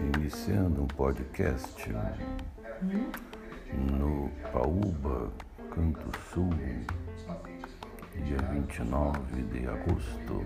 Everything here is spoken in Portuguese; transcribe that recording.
iniciando um podcast no Paúba, Canto Sul, dia 29 de agosto.